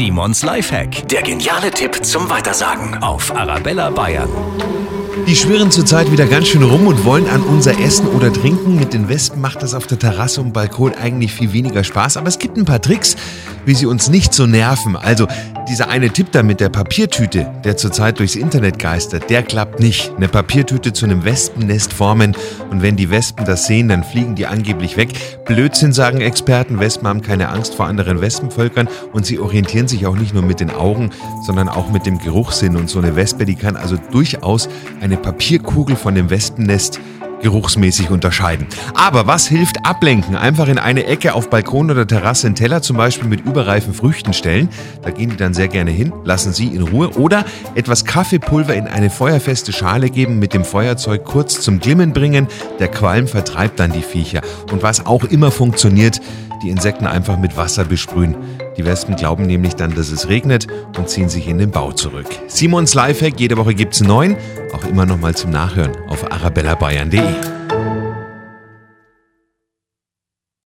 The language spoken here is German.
Simons Lifehack. Der geniale Tipp zum Weitersagen auf Arabella Bayern. Die schwirren zurzeit wieder ganz schön rum und wollen an unser Essen oder Trinken. Mit den Wespen macht das auf der Terrasse und Balkon eigentlich viel weniger Spaß. Aber es gibt ein paar Tricks, wie sie uns nicht so nerven. Also dieser eine Tipp da mit der Papiertüte, der zurzeit durchs Internet geistert, der klappt nicht. Eine Papiertüte zu einem Wespennest formen und wenn die Wespen das sehen, dann fliegen die angeblich weg. Blödsinn, sagen Experten. Wespen haben keine Angst vor anderen Wespenvölkern und sie orientieren sich auch nicht nur mit den Augen, sondern auch mit dem Geruchssinn. Und so eine Wespe, die kann also durchaus eine Papierkugel von dem Wespennest geruchsmäßig unterscheiden. Aber was hilft ablenken? Einfach in eine Ecke auf Balkon oder Terrasse einen Teller zum Beispiel mit überreifen Früchten stellen. Da gehen die dann sehr gerne hin, lassen sie in Ruhe. Oder etwas Kaffeepulver in eine feuerfeste Schale geben, mit dem Feuerzeug kurz zum Glimmen bringen. Der Qualm vertreibt dann die Viecher. Und was auch immer funktioniert, die Insekten einfach mit Wasser besprühen. Die Wespen glauben nämlich dann, dass es regnet und ziehen sich in den Bau zurück. Simons Lifehack, jede Woche gibt's einen neuen, auch immer noch mal zum Nachhören auf arabellabayern.de.